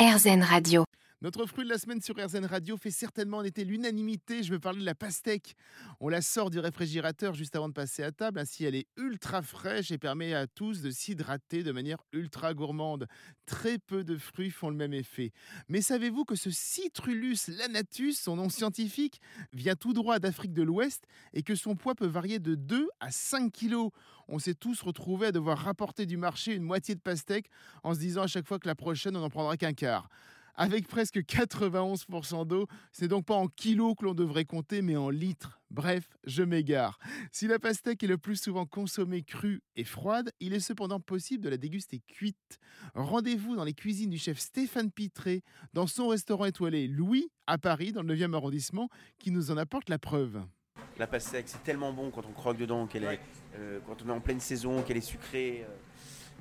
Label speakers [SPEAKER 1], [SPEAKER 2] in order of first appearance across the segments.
[SPEAKER 1] RZN Radio.
[SPEAKER 2] Notre fruit de la semaine sur RZN Radio fait certainement en été l'unanimité. Je veux parler de la pastèque. On la sort du réfrigérateur juste avant de passer à table. Ainsi, elle est ultra fraîche et permet à tous de s'hydrater de manière ultra gourmande. Très peu de fruits font le même effet. Mais savez-vous que ce Citrulus lanatus, son nom scientifique, vient tout droit d'Afrique de l'Ouest et que son poids peut varier de 2 à 5 kilos? On s'est tous retrouvés à devoir rapporter du marché une moitié de pastèque en se disant à chaque fois que la prochaine, on n'en prendra qu'un quart. Avec presque 91% d'eau, c'est donc pas en kilos que l'on devrait compter, mais en litres. Bref, je m'égare. Si la pastèque est le plus souvent consommée crue et froide, il est cependant possible de la déguster cuite. Rendez-vous dans les cuisines du chef Stéphane Pitré, dans son restaurant étoilé Louis, à Paris, dans le 9e arrondissement, qui nous en apporte la preuve.
[SPEAKER 3] La pastèque, c'est tellement bon quand on croque dedans, qu'elle est, euh, quand on est en pleine saison, qu'elle est sucrée. euh.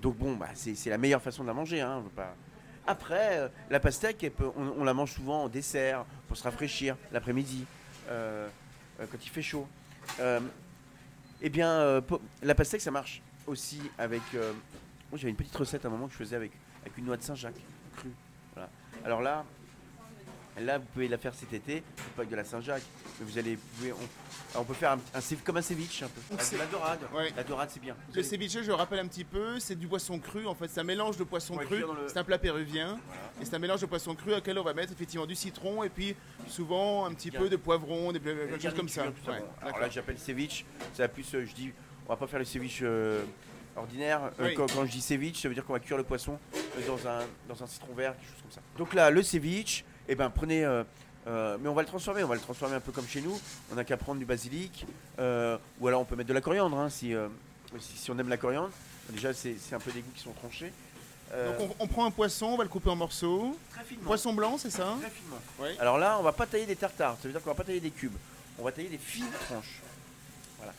[SPEAKER 3] Donc bon, bah, c'est la meilleure façon de la manger. Hein. Après, euh, la pastèque, on, la mange souvent en dessert, pour se rafraîchir l'après-midi, euh, euh, quand il fait chaud. Eh bien, la pastèque, ça marche aussi avec... moi, j'avais une petite recette à un moment que je faisais avec, avec une noix de Saint-Jacques crue. Voilà. Alors là, Là, vous pouvez la faire cet été, pas avec de la Saint-Jacques, vous allez, vous pouvez- on, on peut faire un, un cév- comme un ceviche un peu. Avec
[SPEAKER 2] c'est-
[SPEAKER 3] la dorade.
[SPEAKER 2] Ouais.
[SPEAKER 3] La dorade, c'est bien.
[SPEAKER 2] Le ceviche, je le rappelle un petit peu, c'est du poisson cru. En fait, c'est un mélange de poisson
[SPEAKER 3] Ouais,
[SPEAKER 2] cru.
[SPEAKER 3] le-
[SPEAKER 2] C'est un plat péruvien. Et c'est un mélange de poisson cru auquel on va mettre effectivement du citron et puis souvent un petit
[SPEAKER 3] Bien.
[SPEAKER 2] peu de poivron, des quelque chose comme ça. Ouais,
[SPEAKER 3] bon. Alors là, j'appelle ceviche. Va plus, euh, je dis, on va pas faire le ceviche euh, ordinaire. Euh, quand, quand je dis ceviche, ça veut dire qu'on va cuire le poisson euh, dans un, dans un citron vert, quelque chose comme ça. Donc là, le ceviche, eh ben, prenez. euh, euh, mais on va le transformer, on va le transformer un peu comme chez nous. On n'a qu'à prendre du basilic, euh, ou alors on peut mettre de la coriandre hein, si, euh, si, si on aime la coriandre. Déjà, c'est un peu des goûts qui sont tranchés.
[SPEAKER 2] Donc on, on prend un poisson, on va le couper en morceaux.
[SPEAKER 3] très finement.
[SPEAKER 2] Poisson blanc, c'est ça?
[SPEAKER 3] Très finement.
[SPEAKER 2] Oui.
[SPEAKER 3] Alors là, on va pas tailler des tartares, ça veut dire qu'on va pas tailler des cubes. On va tailler des fines tranches. Voilà.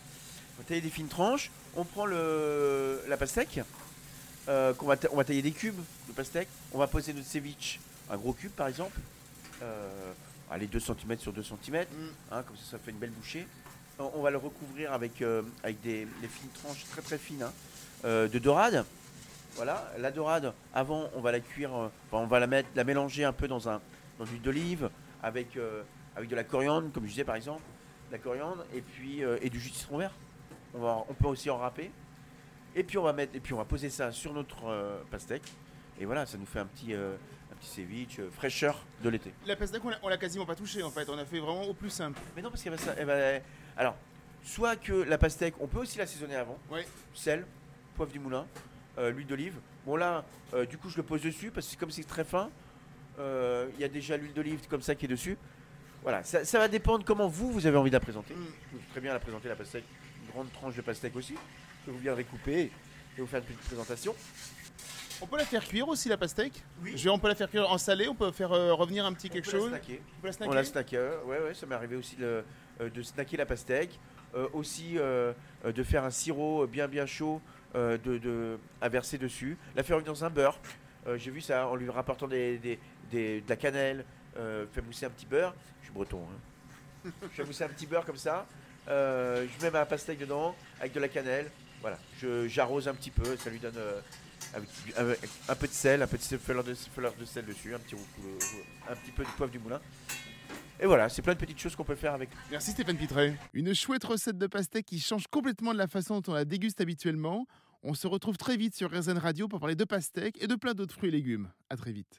[SPEAKER 3] On va tailler des fines tranches. On prend le, la pastèque, qu'on va, ta- on va tailler des cubes de pastèque. On va poser notre ceviche, un gros cube par exemple. Euh, allez, 2 cm sur 2 cm.
[SPEAKER 2] Mm.
[SPEAKER 3] comme ça, ça fait une belle bouchée. On, on va le recouvrir avec, euh, avec des, des fines tranches très très fines hein, euh, de dorade. Voilà, la dorade, avant, on va la cuire, euh, enfin, on va la mettre, la mélanger un peu dans un dans l'huile d'olive avec avec de la coriandre, comme je disais par exemple, la coriandre et puis et du jus de citron vert. On va, on peut aussi en râper. Et puis on va mettre, et puis on va poser ça sur notre pastèque. Et voilà, ça nous fait un petit petit ceviche euh, fraîcheur de l'été.
[SPEAKER 2] La pastèque, on l'a- l'a quasiment pas touchée en fait. On a fait vraiment au plus simple.
[SPEAKER 3] Mais non, parce qu'elle va, ça- elle va- alors, soit que la pastèque, on peut aussi l'assaisonner avant.
[SPEAKER 2] Ouais.
[SPEAKER 3] Sel, poivre du moulin, euh, l'huile d'olive. Bon là, euh, du coup, je le pose dessus parce que comme c'est très fin, euh, il y a déjà l'huile d'olive comme ça qui est dessus. Voilà, ça, ça va dépendre comment vous, vous avez envie de la présenter.
[SPEAKER 2] Mm.
[SPEAKER 3] Je peux très bien la présenter la pastèque, une grande tranche de pastèque aussi, que vous viendrez couper et vous faire une petite présentation.
[SPEAKER 2] On peut la faire cuire aussi la pastèque?
[SPEAKER 3] Oui.
[SPEAKER 2] Je vais, on peut la faire cuire en salé, on peut faire euh, revenir un petit quelque
[SPEAKER 3] On peut la
[SPEAKER 2] chose?
[SPEAKER 3] snacker.
[SPEAKER 2] On peut la snacker
[SPEAKER 3] On la euh, ouais, ouais, ça m'est arrivé aussi de, euh, de snacker la pastèque. Euh, aussi euh, euh, de faire un sirop bien bien chaud euh, de, de- à verser dessus. La faire revenir dans un beurre. Euh, J'ai vu ça en lui rapportant des, des- des- de la cannelle. Euh, fait mousser un petit beurre. Je suis breton. Hein. je fais mousser un petit beurre comme ça. Euh, je mets ma pastèque dedans avec de la cannelle. Voilà. Je- J'arrose un petit peu. Ça lui donne euh, avec, un peu de sel, un sel- fleur de, fleur de sel dessus, un petit, un petit peu de poivre du moulin. Et voilà, c'est plein de petites choses qu'on peut faire avec.
[SPEAKER 2] Merci Stéphane Pitré. Une chouette recette de pastèque qui change complètement de la façon dont on la déguste habituellement. On se retrouve très vite sur RZN Radio pour parler de pastèque et de plein d'autres fruits et légumes. À très vite.